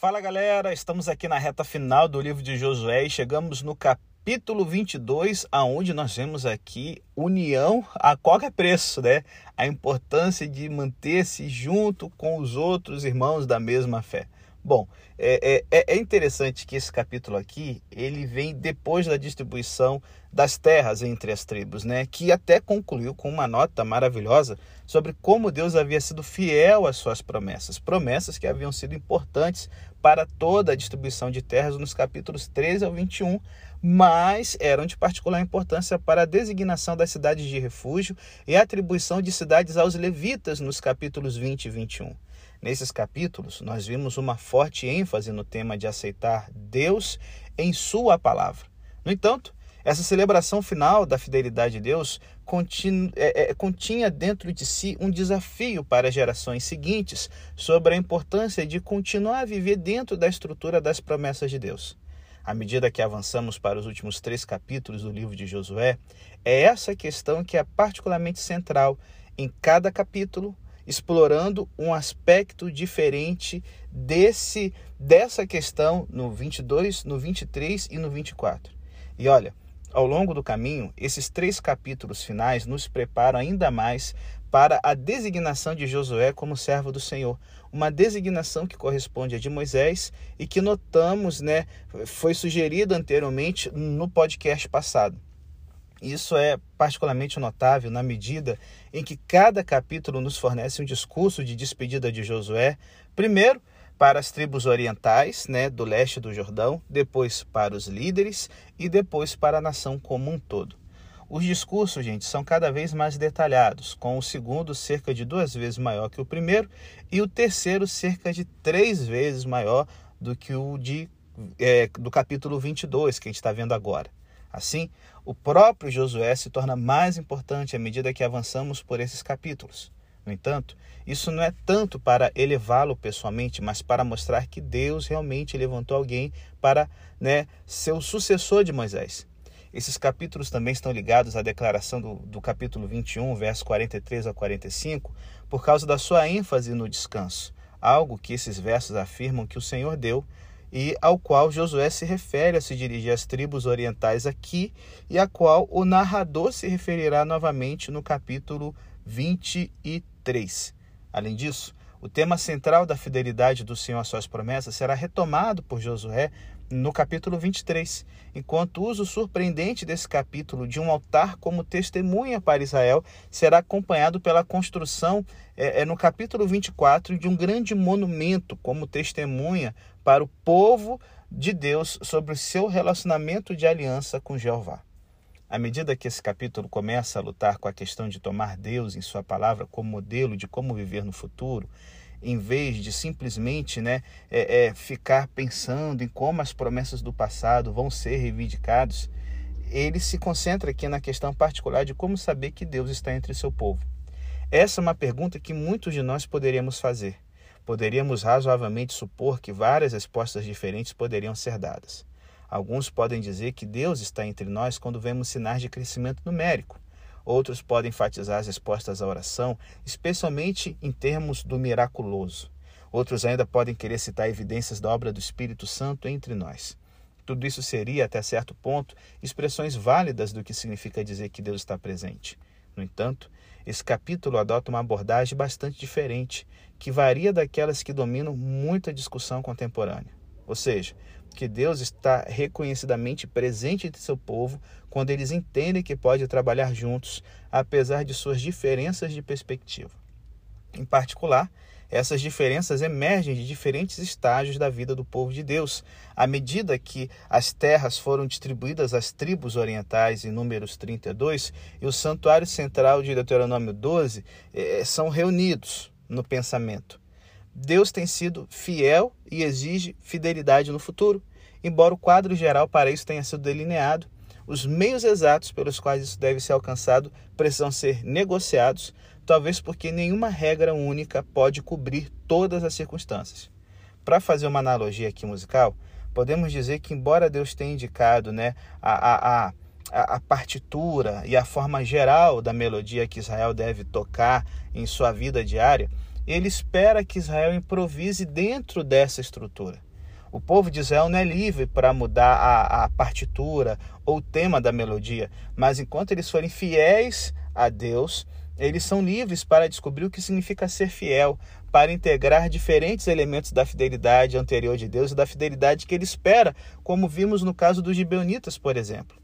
Fala galera, estamos aqui na reta final do livro de Josué e chegamos no capítulo 22, aonde nós vemos aqui união a qualquer preço, né? A importância de manter-se junto com os outros irmãos da mesma fé. Bom, é, é, é, interessante que esse capítulo aqui ele vem depois da distribuição das terras entre as tribos, né? Que até concluiu com uma nota maravilhosa sobre como Deus havia sido fiel às suas promessas, promessas que haviam sido importantes para toda a distribuição de terras nos capítulos 13 ao 21, mas eram de particular importância para a designação das cidades de refúgio e a atribuição de cidades aos levitas nos capítulos 20 e 21. Nesses capítulos, nós vimos uma forte ênfase no tema de aceitar Deus em Sua palavra. No entanto, essa celebração final da fidelidade de Deus continha, é, é, continha dentro de si um desafio para gerações seguintes sobre a importância de continuar a viver dentro da estrutura das promessas de Deus. À medida que avançamos para os últimos três capítulos do livro de Josué, é essa questão que é particularmente central em cada capítulo explorando um aspecto diferente desse dessa questão no 22, no 23 e no 24. E olha, ao longo do caminho, esses três capítulos finais nos preparam ainda mais para a designação de Josué como servo do Senhor, uma designação que corresponde à de Moisés e que notamos, né, foi sugerida anteriormente no podcast passado. Isso é particularmente notável na medida em que cada capítulo nos fornece um discurso de despedida de Josué, primeiro para as tribos orientais, né, do leste do Jordão, depois para os líderes e depois para a nação como um todo. Os discursos, gente, são cada vez mais detalhados, com o segundo cerca de duas vezes maior que o primeiro e o terceiro cerca de três vezes maior do que o de, é, do capítulo 22 que a gente está vendo agora. Assim, o próprio Josué se torna mais importante à medida que avançamos por esses capítulos. No entanto, isso não é tanto para elevá-lo pessoalmente, mas para mostrar que Deus realmente levantou alguém para né, ser o sucessor de Moisés. Esses capítulos também estão ligados à declaração do, do capítulo 21, verso 43 a 45, por causa da sua ênfase no descanso, algo que esses versos afirmam que o Senhor deu e ao qual Josué se refere a se dirigir às tribos orientais aqui e a qual o narrador se referirá novamente no capítulo 23. Além disso, o tema central da fidelidade do Senhor às suas promessas será retomado por Josué no capítulo 23, enquanto o uso surpreendente desse capítulo de um altar como testemunha para Israel será acompanhado pela construção, é, é, no capítulo 24, de um grande monumento como testemunha para o povo de Deus sobre o seu relacionamento de aliança com Jeová. À medida que esse capítulo começa a lutar com a questão de tomar Deus em Sua palavra como modelo de como viver no futuro, em vez de simplesmente né, é, é, ficar pensando em como as promessas do passado vão ser reivindicadas, ele se concentra aqui na questão particular de como saber que Deus está entre seu povo. Essa é uma pergunta que muitos de nós poderíamos fazer. Poderíamos razoavelmente supor que várias respostas diferentes poderiam ser dadas. Alguns podem dizer que Deus está entre nós quando vemos sinais de crescimento numérico. Outros podem enfatizar as respostas à oração, especialmente em termos do miraculoso. Outros ainda podem querer citar evidências da obra do Espírito Santo entre nós. Tudo isso seria, até certo ponto, expressões válidas do que significa dizer que Deus está presente. No entanto, esse capítulo adota uma abordagem bastante diferente, que varia daquelas que dominam muita discussão contemporânea. Ou seja, que Deus está reconhecidamente presente entre seu povo quando eles entendem que pode trabalhar juntos, apesar de suas diferenças de perspectiva. Em particular, essas diferenças emergem de diferentes estágios da vida do povo de Deus. À medida que as terras foram distribuídas às tribos orientais em Números 32 e o santuário central de Deuteronômio 12 eh, são reunidos no pensamento. Deus tem sido fiel e exige fidelidade no futuro. Embora o quadro geral para isso tenha sido delineado, os meios exatos pelos quais isso deve ser alcançado precisam ser negociados, talvez porque nenhuma regra única pode cobrir todas as circunstâncias. Para fazer uma analogia aqui musical, podemos dizer que, embora Deus tenha indicado né, a, a, a, a partitura e a forma geral da melodia que Israel deve tocar em sua vida diária, ele espera que Israel improvise dentro dessa estrutura. O povo de Israel não é livre para mudar a, a partitura ou o tema da melodia, mas enquanto eles forem fiéis a Deus, eles são livres para descobrir o que significa ser fiel, para integrar diferentes elementos da fidelidade anterior de Deus e da fidelidade que ele espera, como vimos no caso dos gibeonitas, por exemplo.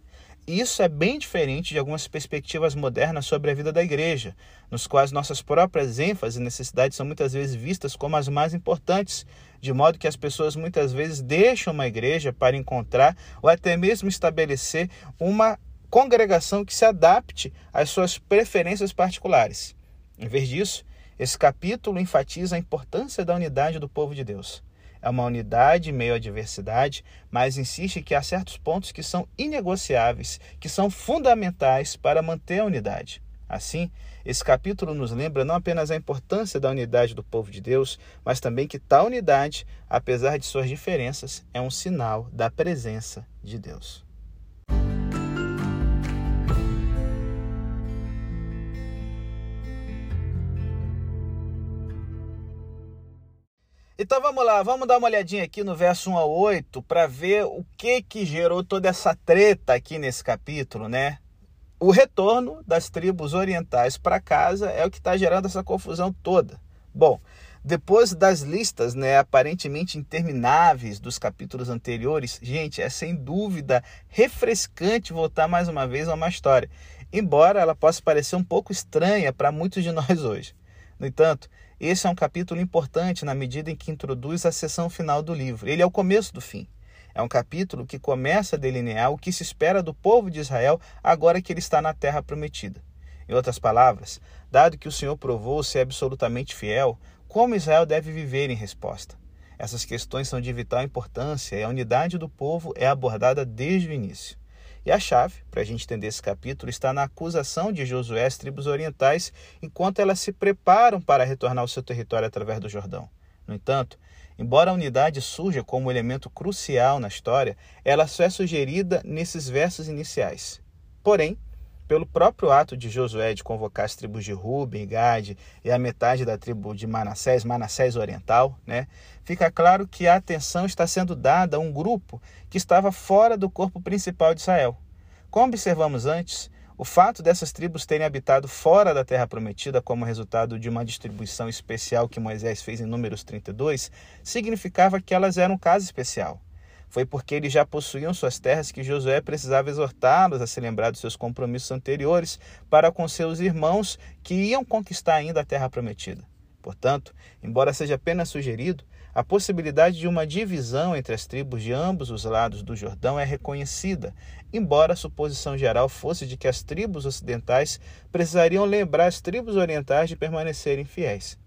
Isso é bem diferente de algumas perspectivas modernas sobre a vida da igreja, nos quais nossas próprias ênfases e necessidades são muitas vezes vistas como as mais importantes, de modo que as pessoas muitas vezes deixam uma igreja para encontrar ou até mesmo estabelecer uma congregação que se adapte às suas preferências particulares. Em vez disso, esse capítulo enfatiza a importância da unidade do povo de Deus é uma unidade meio à diversidade, mas insiste que há certos pontos que são inegociáveis, que são fundamentais para manter a unidade. Assim, esse capítulo nos lembra não apenas a importância da unidade do povo de Deus, mas também que tal unidade, apesar de suas diferenças, é um sinal da presença de Deus. Então vamos lá, vamos dar uma olhadinha aqui no verso 1 a 8 para ver o que que gerou toda essa treta aqui nesse capítulo, né? O retorno das tribos orientais para casa é o que está gerando essa confusão toda. Bom, depois das listas, né, aparentemente intermináveis dos capítulos anteriores, gente, é sem dúvida refrescante voltar mais uma vez a uma história, embora ela possa parecer um pouco estranha para muitos de nós hoje. No entanto, esse é um capítulo importante na medida em que introduz a seção final do livro. Ele é o começo do fim. É um capítulo que começa a delinear o que se espera do povo de Israel agora que ele está na terra prometida. Em outras palavras, dado que o Senhor provou ser absolutamente fiel, como Israel deve viver em resposta? Essas questões são de vital importância e a unidade do povo é abordada desde o início. E a chave, para a gente entender esse capítulo, está na acusação de Josué às tribos orientais enquanto elas se preparam para retornar ao seu território através do Jordão. No entanto, embora a unidade surja como elemento crucial na história, ela só é sugerida nesses versos iniciais. Porém, pelo próprio ato de Josué de convocar as tribos de Ruben, Gade e a metade da tribo de Manassés, Manassés Oriental, né, fica claro que a atenção está sendo dada a um grupo que estava fora do corpo principal de Israel. Como observamos antes, o fato dessas tribos terem habitado fora da terra prometida como resultado de uma distribuição especial que Moisés fez em Números 32 significava que elas eram um caso especial. Foi porque eles já possuíam suas terras que Josué precisava exortá-los a se lembrar dos seus compromissos anteriores para com seus irmãos que iam conquistar ainda a terra prometida. Portanto, embora seja apenas sugerido, a possibilidade de uma divisão entre as tribos de ambos os lados do Jordão é reconhecida, embora a suposição geral fosse de que as tribos ocidentais precisariam lembrar as tribos orientais de permanecerem fiéis.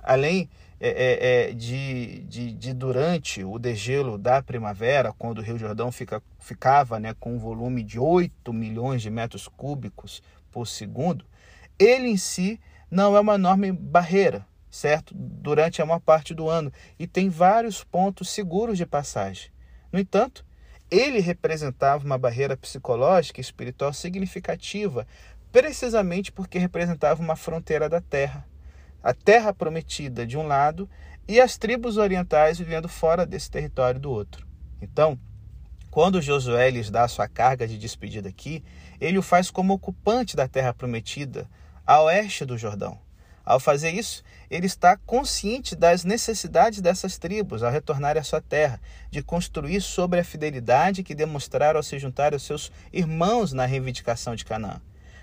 Além é, é, é, de, de, de, durante o degelo da primavera, quando o Rio Jordão fica, ficava né, com um volume de 8 milhões de metros cúbicos por segundo, ele em si não é uma enorme barreira, certo? Durante a maior parte do ano e tem vários pontos seguros de passagem. No entanto, ele representava uma barreira psicológica e espiritual significativa, precisamente porque representava uma fronteira da terra a terra prometida de um lado e as tribos orientais vivendo fora desse território do outro. Então, quando Josué lhes dá a sua carga de despedida aqui, ele o faz como ocupante da terra prometida, a oeste do Jordão. Ao fazer isso, ele está consciente das necessidades dessas tribos ao retornar à sua terra, de construir sobre a fidelidade que demonstraram ao se juntar aos seus irmãos na reivindicação de Canaã.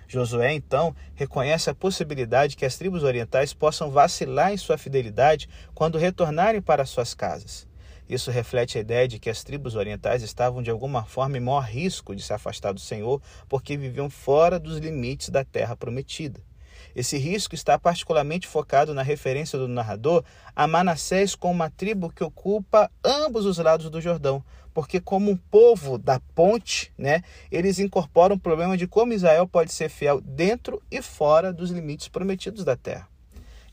Josué, então, reconhece a possibilidade que as tribos orientais possam vacilar em sua fidelidade quando retornarem para suas casas. Isso reflete a ideia de que as tribos orientais estavam de alguma forma em maior risco de se afastar do Senhor porque viviam fora dos limites da terra prometida. Esse risco está particularmente focado na referência do narrador a Manassés como uma tribo que ocupa ambos os lados do Jordão, porque como um povo da ponte, né, eles incorporam o problema de como Israel pode ser fiel dentro e fora dos limites prometidos da terra.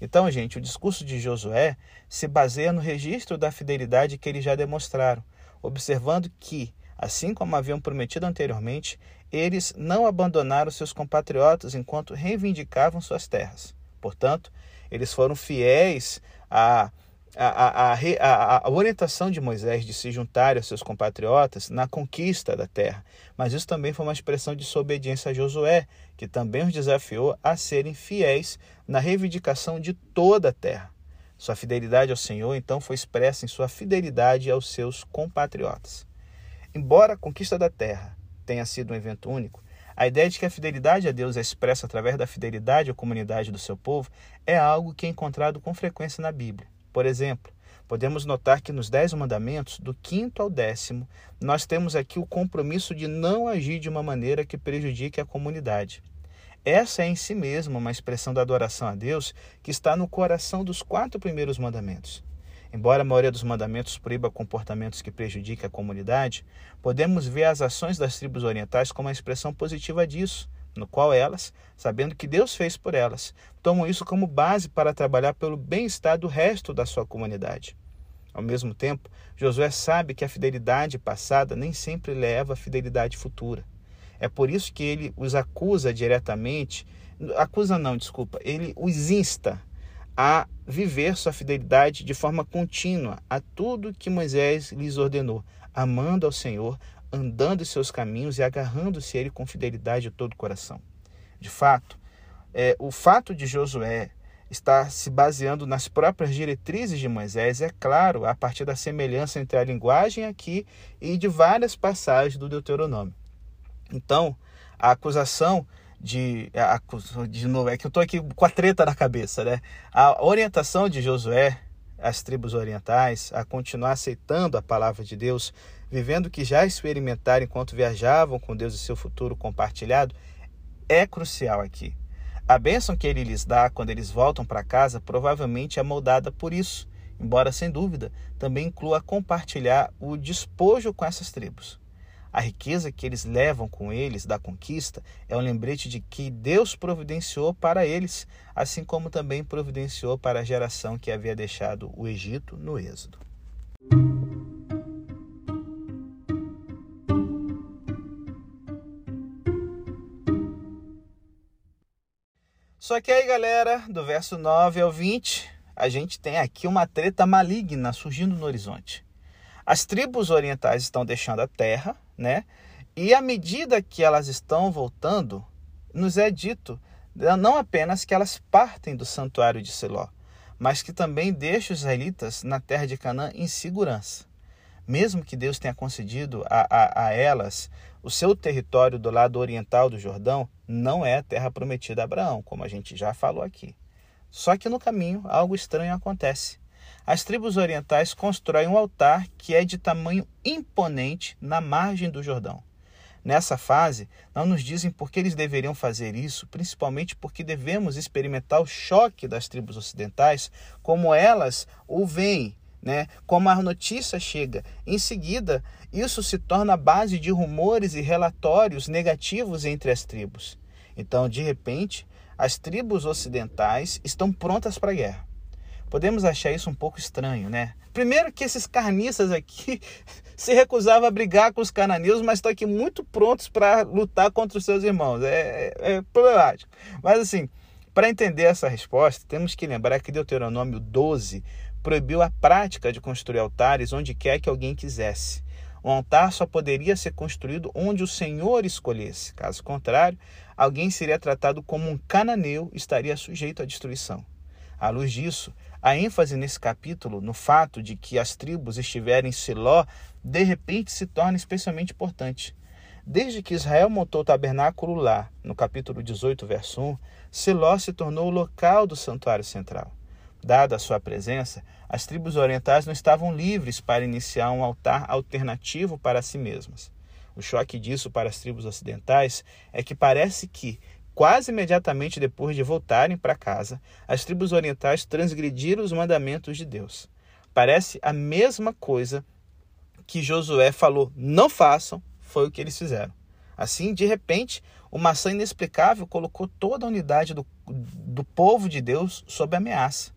Então, gente, o discurso de Josué se baseia no registro da fidelidade que eles já demonstraram, observando que, assim como haviam prometido anteriormente, eles não abandonaram seus compatriotas enquanto reivindicavam suas terras. Portanto, eles foram fiéis a, a, a, a, orientação de Moisés de se juntar aos seus compatriotas na conquista da terra, mas isso também foi uma expressão de sua obediência a Josué, que também os desafiou a serem fiéis na reivindicação de toda a terra. Sua fidelidade ao Senhor, então, foi expressa em sua fidelidade aos seus compatriotas. Embora a conquista da terra tenha sido um evento único, a ideia de que a fidelidade a Deus é expressa através da fidelidade à comunidade do seu povo é algo que é encontrado com frequência na Bíblia. Por exemplo, podemos notar que nos Dez Mandamentos, do quinto ao décimo, nós temos aqui o compromisso de não agir de uma maneira que prejudique a comunidade. Essa é em si mesma uma expressão da adoração a Deus que está no coração dos quatro primeiros mandamentos. Embora a maioria dos mandamentos proíba comportamentos que prejudiquem a comunidade, podemos ver as ações das tribos orientais como uma expressão positiva disso no qual elas, sabendo que Deus fez por elas, tomam isso como base para trabalhar pelo bem-estar do resto da sua comunidade. Ao mesmo tempo, Josué sabe que a fidelidade passada nem sempre leva à fidelidade futura. É por isso que ele os acusa diretamente, acusa não, desculpa, ele os insta a viver sua fidelidade de forma contínua a tudo que Moisés lhes ordenou, amando ao Senhor, andando em seus caminhos e agarrando-se a ele com fidelidade de todo o coração. De fato, é, o fato de Josué estar se baseando nas próprias diretrizes de Moisés é claro a partir da semelhança entre a linguagem aqui e de várias passagens do Deuteronômio. Então, a acusação de, a, de novo, é que eu estou aqui com a treta na cabeça, né? A orientação de Josué às tribos orientais a continuar aceitando a palavra de Deus vivendo o que já experimentaram enquanto viajavam com Deus e seu futuro compartilhado, é crucial aqui. A bênção que ele lhes dá quando eles voltam para casa provavelmente é moldada por isso, embora sem dúvida também inclua compartilhar o despojo com essas tribos. A riqueza que eles levam com eles da conquista é um lembrete de que Deus providenciou para eles, assim como também providenciou para a geração que havia deixado o Egito no Êxodo. Só que aí, galera, do verso 9 ao 20, a gente tem aqui uma treta maligna surgindo no horizonte. As tribos orientais estão deixando a terra, né? E à medida que elas estão voltando, nos é dito não apenas que elas partem do santuário de Siló, mas que também deixam os israelitas na terra de Canaã em segurança. Mesmo que Deus tenha concedido a, a, a elas o seu território do lado oriental do Jordão, não é a terra prometida a Abraão, como a gente já falou aqui. Só que no caminho algo estranho acontece. As tribos orientais constroem um altar que é de tamanho imponente na margem do Jordão. Nessa fase, não nos dizem por que eles deveriam fazer isso, principalmente porque devemos experimentar o choque das tribos ocidentais, como elas o veem, né? como a notícia chega. Em seguida, isso se torna base de rumores e relatórios negativos entre as tribos. Então, de repente, as tribos ocidentais estão prontas para a guerra. Podemos achar isso um pouco estranho, né? Primeiro que esses carniças aqui se recusavam a brigar com os cananeus, mas estão aqui muito prontos para lutar contra os seus irmãos. É, é, é problemático. Mas assim, para entender essa resposta, temos que lembrar que Deuteronômio 12 proibiu a prática de construir altares onde quer que alguém quisesse. O altar só poderia ser construído onde o Senhor escolhesse. Caso contrário, alguém seria tratado como um cananeu e estaria sujeito à destruição. À luz disso, a ênfase nesse capítulo no fato de que as tribos estiverem em Siló, de repente se torna especialmente importante. Desde que Israel montou o tabernáculo lá, no capítulo 18, verso 1, Siló se tornou o local do santuário central. Dada a sua presença, as tribos orientais não estavam livres para iniciar um altar alternativo para si mesmas. O choque disso para as tribos ocidentais é que parece que, quase imediatamente depois de voltarem para casa, as tribos orientais transgrediram os mandamentos de Deus. Parece a mesma coisa que Josué falou: não façam, foi o que eles fizeram. Assim, de repente, uma ação inexplicável colocou toda a unidade do, do povo de Deus sob ameaça.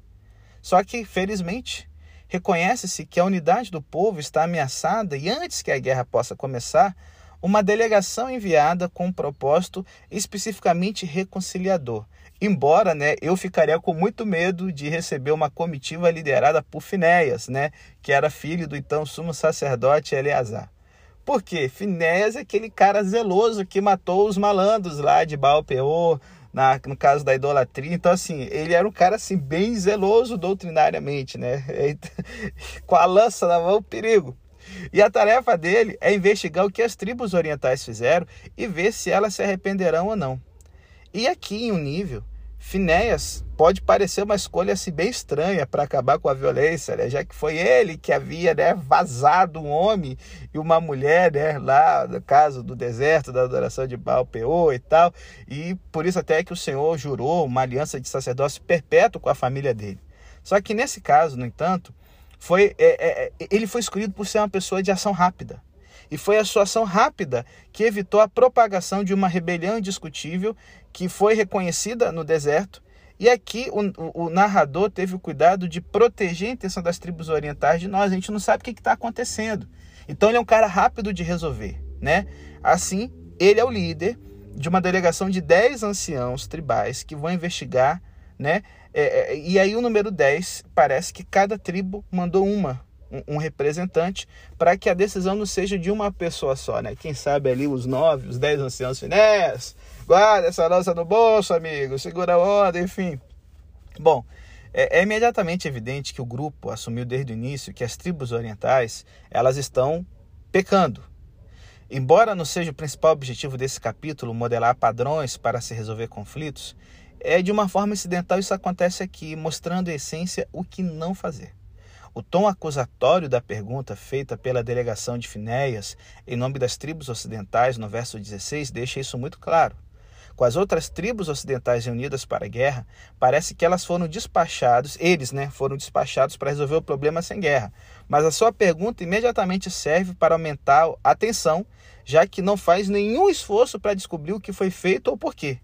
Só que, felizmente, reconhece-se que a unidade do povo está ameaçada e antes que a guerra possa começar, uma delegação enviada com um propósito especificamente reconciliador Embora, né, eu ficaria com muito medo de receber uma comitiva liderada por Finéias, né, que era filho do então sumo sacerdote Eleazar. Por quê? Finéias é aquele cara zeloso que matou os malandros lá de Baal Peor, na, no caso da idolatria. Então, assim, ele era um cara assim, bem zeloso doutrinariamente, né? Com a lança na mão, perigo. E a tarefa dele é investigar o que as tribos orientais fizeram e ver se elas se arrependerão ou não. E aqui, em um nível, Finéias pode parecer uma escolha assim, bem estranha para acabar com a violência, né? já que foi ele que havia né, vazado um homem e uma mulher né, lá no caso do deserto da adoração de Baal Peor e tal, e por isso até que o Senhor jurou uma aliança de sacerdócio perpétuo com a família dele. Só que nesse caso, no entanto, foi, é, é, ele foi escolhido por ser uma pessoa de ação rápida. E foi a sua ação rápida que evitou a propagação de uma rebelião indiscutível que foi reconhecida no deserto. E aqui o, o, narrador teve o cuidado de proteger a intenção das tribos orientais de nós. A gente não sabe o que está acontecendo. Então ele é um cara rápido de resolver. Né? Assim, ele é o líder de uma delegação de 10 anciãos tribais que vão investigar. Né? É, é, e aí o número 10 parece que cada tribo mandou uma um, representante para que a decisão não seja de uma pessoa só, né? Quem sabe ali os nove, os dez anciãos finés, guarda essa lança no bolso, amigo, segura a onda, enfim. Bom, é, é, imediatamente evidente que o grupo assumiu desde o início que as tribos orientais elas estão pecando. Embora não seja o principal objetivo desse capítulo modelar padrões para se resolver conflitos, é de uma forma incidental isso acontece aqui, mostrando em essência o que não fazer. O tom acusatório da pergunta feita pela delegação de Finéias em nome das tribos ocidentais no verso 16 deixa isso muito claro. Com as outras tribos ocidentais reunidas para a guerra, parece que elas foram despachados, eles, né, foram despachados para resolver o problema sem guerra. Mas a sua pergunta imediatamente serve para aumentar a tensão, já que não faz nenhum esforço para descobrir o que foi feito ou por quê.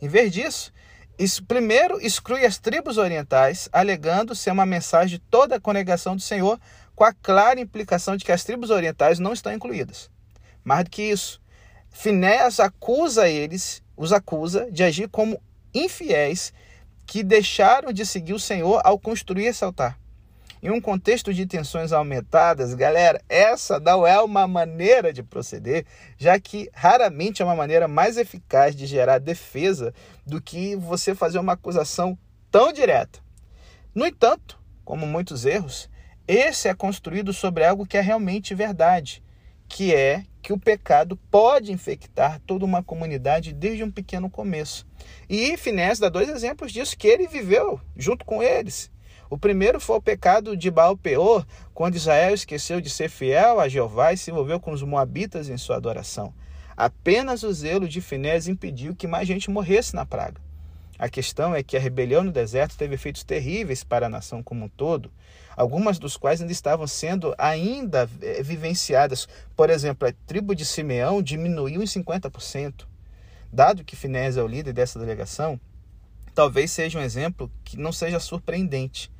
Em vez disso, isso, primeiro, exclui as tribos orientais, alegando ser uma mensagem de toda a congregação do Senhor, com a clara implicação de que as tribos orientais não estão incluídas. Mais do que isso, Finéas acusa eles, os acusa de agir como infiéis que deixaram de seguir o Senhor ao construir esse altar. Em um contexto de tensões aumentadas, galera, essa não é uma maneira de proceder, já que raramente é uma maneira mais eficaz de gerar defesa do que você fazer uma acusação tão direta. No entanto, como muitos erros, esse é construído sobre algo que é realmente verdade, que é que o pecado pode infectar toda uma comunidade desde um pequeno começo. E Finés dá dois exemplos disso que ele viveu junto com eles. O primeiro foi o pecado de Baal Peor, quando Israel esqueceu de ser fiel a Jeová e se envolveu com os moabitas em sua adoração. Apenas o zelo de Finés impediu que mais gente morresse na praga. A questão é que a rebelião no deserto teve efeitos terríveis para a nação como um todo, algumas dos quais ainda estavam sendo ainda eh, vivenciadas. Por exemplo, a tribo de Simeão diminuiu em 50%. Dado que Finés é o líder dessa delegação, talvez seja um exemplo que não seja surpreendente.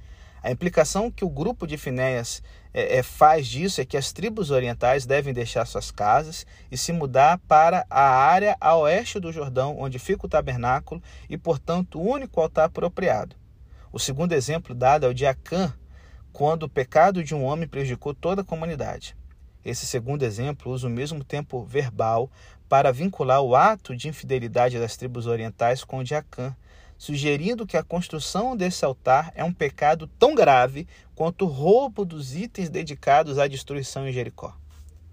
A implicação que o grupo de Finéias é, é, faz disso é que as tribos orientais devem deixar suas casas e se mudar para a área a oeste do Jordão, onde fica o tabernáculo e, portanto, o único altar apropriado. O segundo exemplo dado é o de Acã, quando o pecado de um homem prejudicou toda a comunidade. Esse segundo exemplo usa o mesmo tempo verbal para vincular o ato de infidelidade das tribos orientais com o de Acã, sugerindo que a construção desse altar é um pecado tão grave quanto o roubo dos itens dedicados à destruição em Jericó.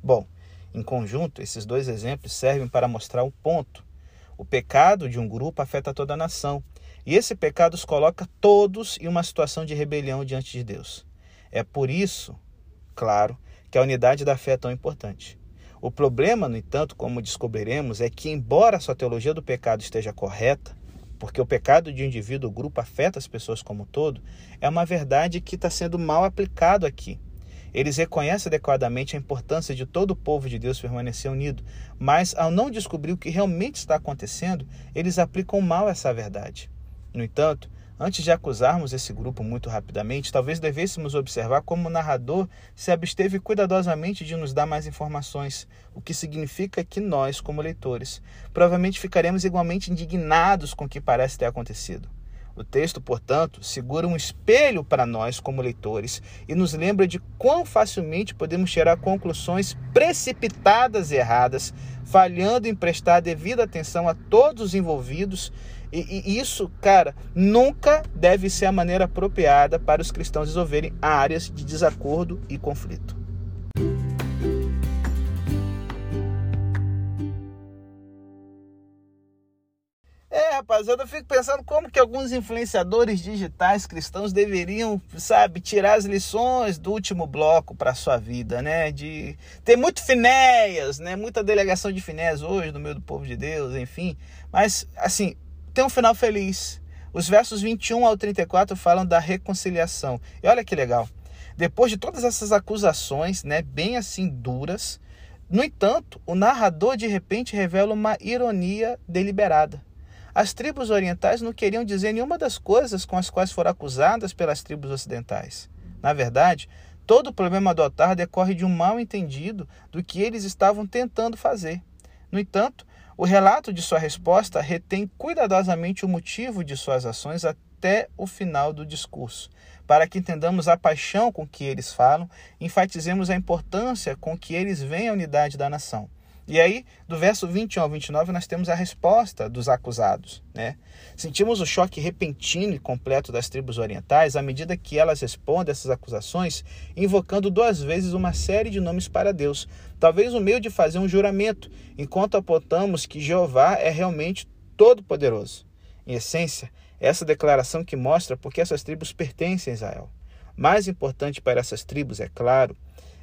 Bom, em conjunto, esses dois exemplos servem para mostrar o ponto. O pecado de um grupo afeta toda a nação, e esse pecado os coloca todos em uma situação de rebelião diante de Deus. É por isso, claro, que a unidade da fé é tão importante. O problema, no entanto, como descobriremos, é que, embora a sua teologia do pecado esteja correta, porque o pecado de um indivíduo ou grupo afeta as pessoas como um todo, é uma verdade que está sendo mal aplicado aqui. Eles reconhecem adequadamente a importância de todo o povo de Deus permanecer unido, mas ao não descobrir o que realmente está acontecendo, eles aplicam mal essa verdade. No entanto, Antes de acusarmos esse grupo muito rapidamente, talvez devêssemos observar como o narrador se absteve cuidadosamente de nos dar mais informações, o que significa que nós, como leitores, provavelmente ficaremos igualmente indignados com o que parece ter acontecido. O texto, portanto, segura um espelho para nós como leitores e nos lembra de quão facilmente podemos tirar conclusões precipitadas e erradas, falhando em prestar devida atenção a todos os envolvidos e, e, isso, cara, nunca deve ser a maneira apropriada para os cristãos resolverem áreas de desacordo e conflito. É, rapaziada, eu fico pensando como que alguns influenciadores digitais cristãos deveriam, sabe, tirar as lições do último bloco para sua vida, né? De ter muito finéias, né? Muita delegação de finéias hoje no meio do povo de Deus, enfim. Mas, assim, tem um final feliz. Os versos 21 ao 34 falam da reconciliação. E olha que legal. Depois de todas essas acusações, né, bem assim duras, no entanto, o narrador de repente revela uma ironia deliberada. As tribos orientais não queriam dizer nenhuma das coisas com as quais foram acusadas pelas tribos ocidentais. Na verdade, todo o problema do altar decorre de um mal entendido do que eles estavam tentando fazer. No entanto, o relato de sua resposta retém cuidadosamente o motivo de suas ações até o final do discurso, para que entendamos a paixão com que eles falam, enfatizemos a importância com que eles veem a unidade da nação. E aí, do verso 21 ao 29, nós temos a resposta dos acusados. Né? Sentimos o choque repentino e completo das tribos orientais à medida que elas respondem essas acusações, invocando duas vezes uma série de nomes para Deus, talvez o meio de fazer um juramento, enquanto apontamos que Jeová é realmente todo-poderoso. Em essência, essa declaração que mostra porque essas tribos pertencem a Israel. Mais importante para essas tribos, é claro,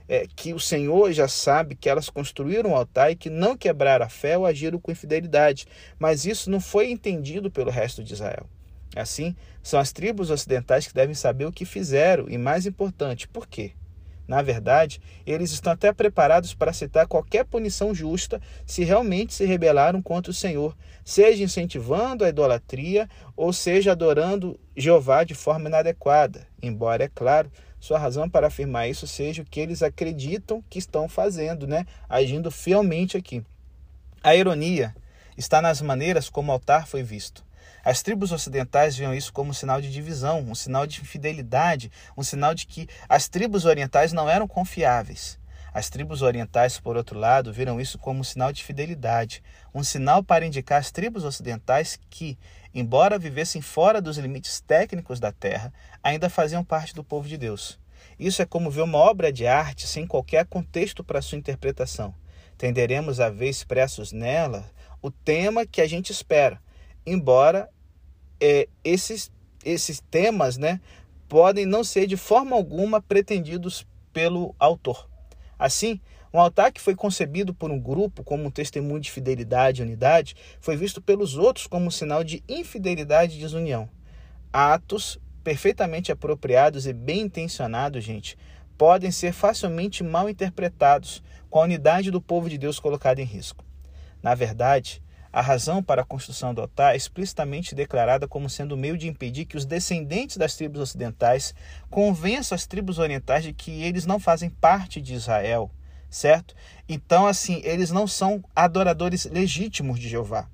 é, que o Senhor já sabe que elas construíram um altar e que não quebraram a fé ou agiram com infidelidade, mas isso não foi entendido pelo resto de Israel. Assim, são as tribos ocidentais que devem saber o que fizeram e, mais importante, por quê. Na verdade, eles estão até preparados para aceitar qualquer punição justa se realmente se rebelaram contra o Senhor, seja incentivando a idolatria ou seja adorando Jeová de forma inadequada, embora, é claro, sua razão para afirmar isso seja o que eles acreditam que estão fazendo, né? agindo fielmente aqui. A ironia está nas maneiras como o altar foi visto. As tribos ocidentais viam isso como um sinal de divisão, um sinal de infidelidade, um sinal de que as tribos orientais não eram confiáveis. As tribos orientais, por outro lado, viram isso como um sinal de fidelidade, um sinal para indicar às tribos ocidentais que, embora vivessem fora dos limites técnicos da terra, ainda faziam parte do povo de Deus. Isso é como ver uma obra de arte sem qualquer contexto para sua interpretação. Tenderemos a ver expressos nela o tema que a gente espera, embora é, esses, esses temas né, podem não ser de forma alguma pretendidos pelo autor. Assim, um altar que foi concebido por um grupo como um testemunho de fidelidade e unidade foi visto pelos outros como um sinal de infidelidade e desunião. Atos perfeitamente apropriados e bem intencionados, gente, podem ser facilmente mal interpretados com a unidade do povo de Deus colocada em risco. Na verdade, a razão para a construção do altar é explicitamente declarada como sendo o meio de impedir que os descendentes das tribos ocidentais convençam as tribos orientais de que eles não fazem parte de Israel certo? Então, assim, eles não são adoradores legítimos de Jeová.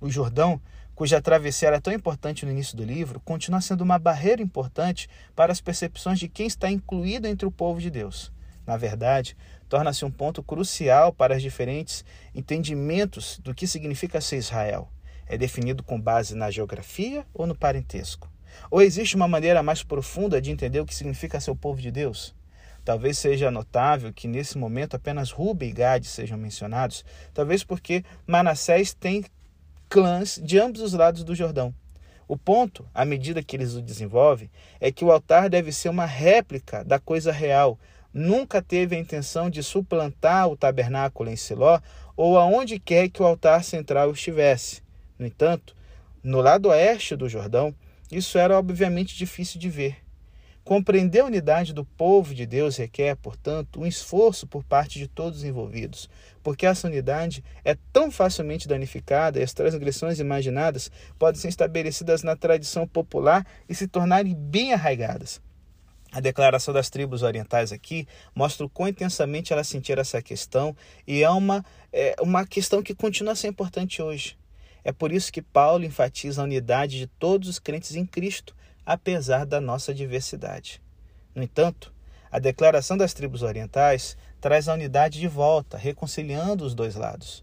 O Jordão, cuja travessia era tão importante no início do livro, continua sendo uma barreira importante para as percepções de quem está incluído entre o povo de Deus. Na verdade, torna-se um ponto crucial para os diferentes entendimentos do que significa ser Israel. É definido com base na geografia ou no parentesco? Ou existe uma maneira mais profunda de entender o que significa ser o povo de Deus? Talvez seja notável que nesse momento apenas Ruben e Gade sejam mencionados, talvez porque Manassés tem clãs de ambos os lados do Jordão. O ponto, à medida que eles o desenvolvem, é que o altar deve ser uma réplica da coisa real. Nunca teve a intenção de suplantar o tabernáculo em Siló ou aonde quer que o altar central estivesse. No entanto, no lado oeste do Jordão, isso era obviamente difícil de ver. Compreender a unidade do povo de Deus requer, portanto, um esforço por parte de todos os envolvidos, porque essa unidade é tão facilmente danificada e as transgressões imaginadas podem ser estabelecidas na tradição popular e se tornarem bem arraigadas. A declaração das tribos orientais aqui mostra o quão intensamente elas sentiram essa questão e é uma, é uma questão que continua a ser importante hoje. É por isso que Paulo enfatiza a unidade de todos os crentes em Cristo, apesar da nossa diversidade. No entanto, a declaração das tribos orientais traz a unidade de volta, reconciliando os dois lados.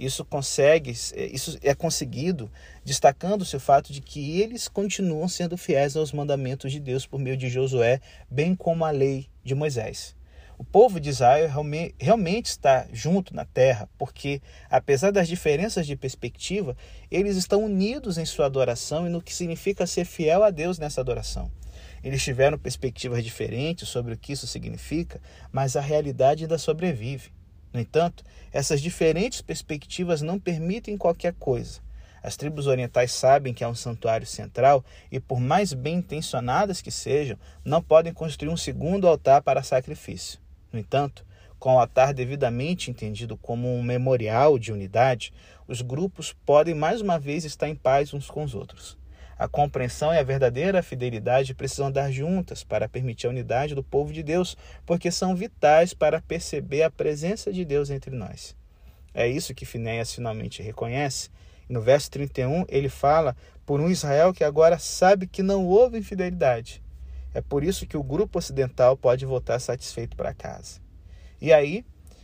Isso consegue, é, isso é conseguido destacando-se o fato de que eles continuam sendo fiéis aos mandamentos de Deus por meio de Josué, bem como a lei de Moisés. O povo de Israel realmente está junto na terra, porque, apesar das diferenças de perspectiva, eles estão unidos em sua adoração e no que significa ser fiel a Deus nessa adoração. Eles tiveram perspectivas diferentes sobre o que isso significa, mas a realidade ainda sobrevive. No entanto, essas diferentes perspectivas não permitem qualquer coisa. As tribos orientais sabem que há um santuário central e, por mais bem intencionadas que sejam, não podem construir um segundo altar para sacrifício. No entanto, com o altar devidamente entendido como um memorial de unidade, os grupos podem mais uma vez estar em paz uns com os outros. A compreensão e a verdadeira fidelidade precisam andar juntas para permitir a unidade do povo de Deus, porque são vitais para perceber a presença de Deus entre nós. É isso que Finéias finalmente reconhece. No verso 31, ele fala por um Israel que agora sabe que não houve infidelidade. É por isso que o grupo ocidental pode voltar satisfeito para casa. E aí,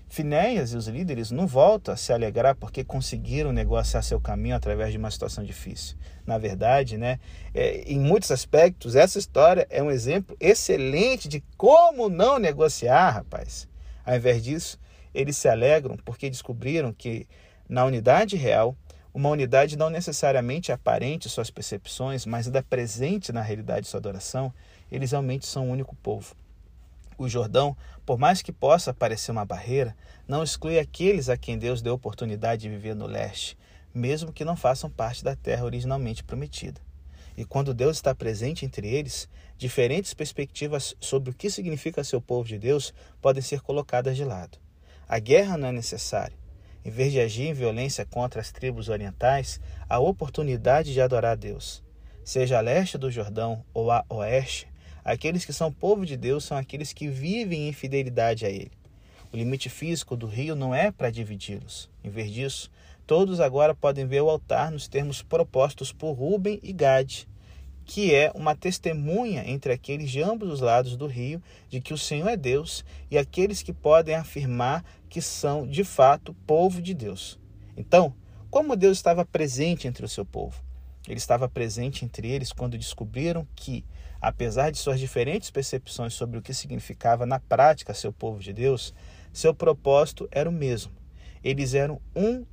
Finéias e os líderes não voltam a se alegrar porque conseguiram negociar seu caminho através de uma situação difícil. Na verdade, né, é, em muitos aspectos, essa história é um exemplo excelente de como não negociar, rapaz. Ao invés disso, eles se alegram porque descobriram que, na unidade real, uma unidade não necessariamente aparente suas percepções, mas ainda presente na realidade de sua adoração, eles realmente são um único povo. O Jordão, por mais que possa parecer uma barreira, não exclui aqueles a quem Deus deu oportunidade de viver no leste, mesmo que não façam parte da terra originalmente prometida. E quando Deus está presente entre eles, diferentes perspectivas sobre o que significa ser o povo de Deus podem ser colocadas de lado. A guerra não é necessária. Em vez de agir em violência contra as tribos orientais, há oportunidade de adorar a Deus. Seja a leste do Jordão ou a oeste, Aqueles que são povo de Deus são aqueles que vivem em fidelidade a Ele. O limite físico do rio não é para dividi-los. Em vez disso, todos agora podem ver o altar nos termos propostos por Ruben e Gade, que é uma testemunha entre aqueles de ambos os lados do rio de que o Senhor é Deus e aqueles que podem afirmar que são de fato povo de Deus. Então, como Deus estava presente entre o seu povo? Ele estava presente entre eles quando descobriram que, apesar de suas diferentes percepções sobre o que significava na prática ser o povo de Deus, seu propósito era o mesmo. Eles eram um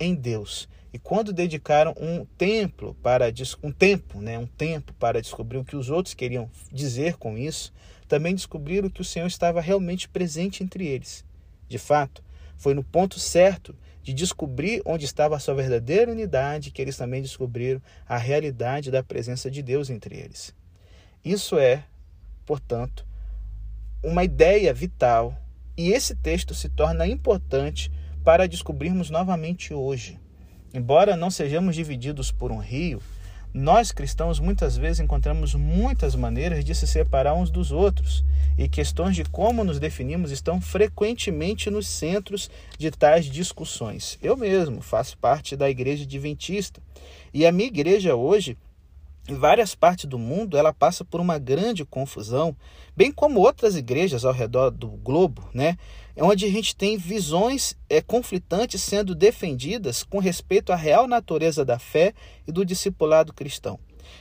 em Deus. E quando dedicaram um templo para um tempo, né, um tempo para descobrir o que os outros queriam dizer com isso, também descobriram que o Senhor estava realmente presente entre eles. De fato, foi no ponto certo de descobrir onde estava a sua verdadeira unidade que eles também descobriram a realidade da presença de Deus entre eles. Isso é, portanto, uma ideia vital e esse texto se torna importante para descobrirmos novamente hoje. Embora não sejamos divididos por um rio, nós cristãos muitas vezes encontramos muitas maneiras de se separar uns dos outros, e questões de como nos definimos estão frequentemente nos centros de tais discussões. Eu mesmo faço parte da igreja adventista, e a minha igreja hoje em várias partes do mundo, ela passa por uma grande confusão, bem como outras igrejas ao redor do globo, né? onde a gente tem visões é, conflitantes sendo defendidas com respeito à real natureza da fé e do discipulado cristão.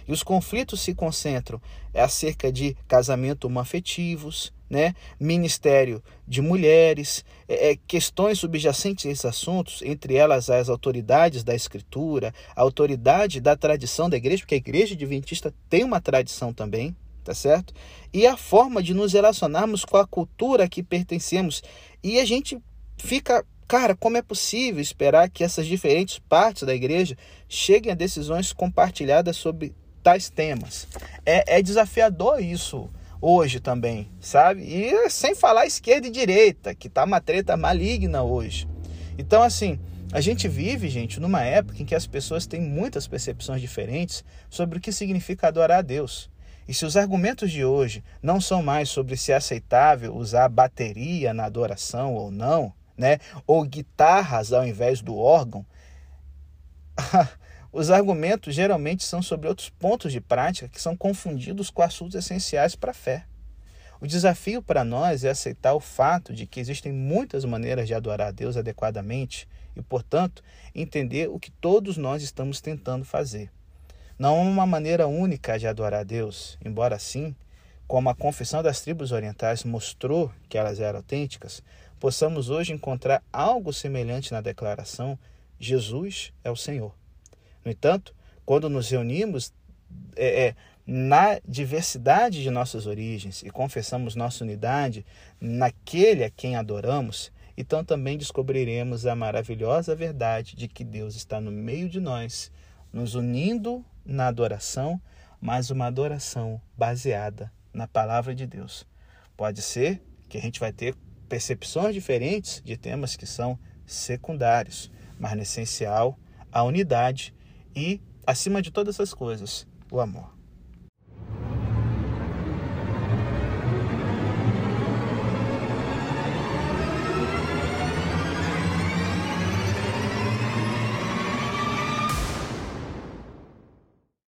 E os conflitos se concentram acerca de casamento homoafetivos, né? ministério de mulheres, é, é, questões subjacentes a esses assuntos, entre elas as autoridades da escritura, a autoridade da tradição da igreja, porque a igreja adventista tem uma tradição também, tá certo? E a forma de nos relacionarmos com a cultura a que pertencemos. E a gente fica, cara, como é possível esperar que essas diferentes partes da igreja cheguem a decisões compartilhadas sobre tais temas. É, é desafiador isso hoje também, sabe? E sem falar esquerda e direita, que tá uma treta maligna hoje. Então, assim, a gente vive, gente, numa época em que as pessoas têm muitas percepções diferentes sobre o que significa adorar a Deus. E se os argumentos de hoje não são mais sobre se é aceitável usar bateria na adoração ou não, né? Ou guitarras ao invés do órgão, os argumentos geralmente são sobre outros pontos de prática que são confundidos com assuntos essenciais para a fé. O desafio para nós é aceitar o fato de que existem muitas maneiras de adorar a Deus adequadamente e, portanto, entender o que todos nós estamos tentando fazer. Não há uma maneira única de adorar a Deus, embora assim, como a confissão das tribos orientais mostrou que elas eram autênticas, possamos hoje encontrar algo semelhante na declaração: Jesus é o Senhor. No entanto, quando nos reunimos é, é, na diversidade de nossas origens e confessamos nossa unidade naquele a quem adoramos, então também descobriremos a maravilhosa verdade de que Deus está no meio de nós, nos unindo na adoração, mas uma adoração baseada na palavra de Deus. Pode ser que a gente vai ter percepções diferentes de temas que são secundários, mas no essencial, a unidade e, acima de todas as coisas, o amor.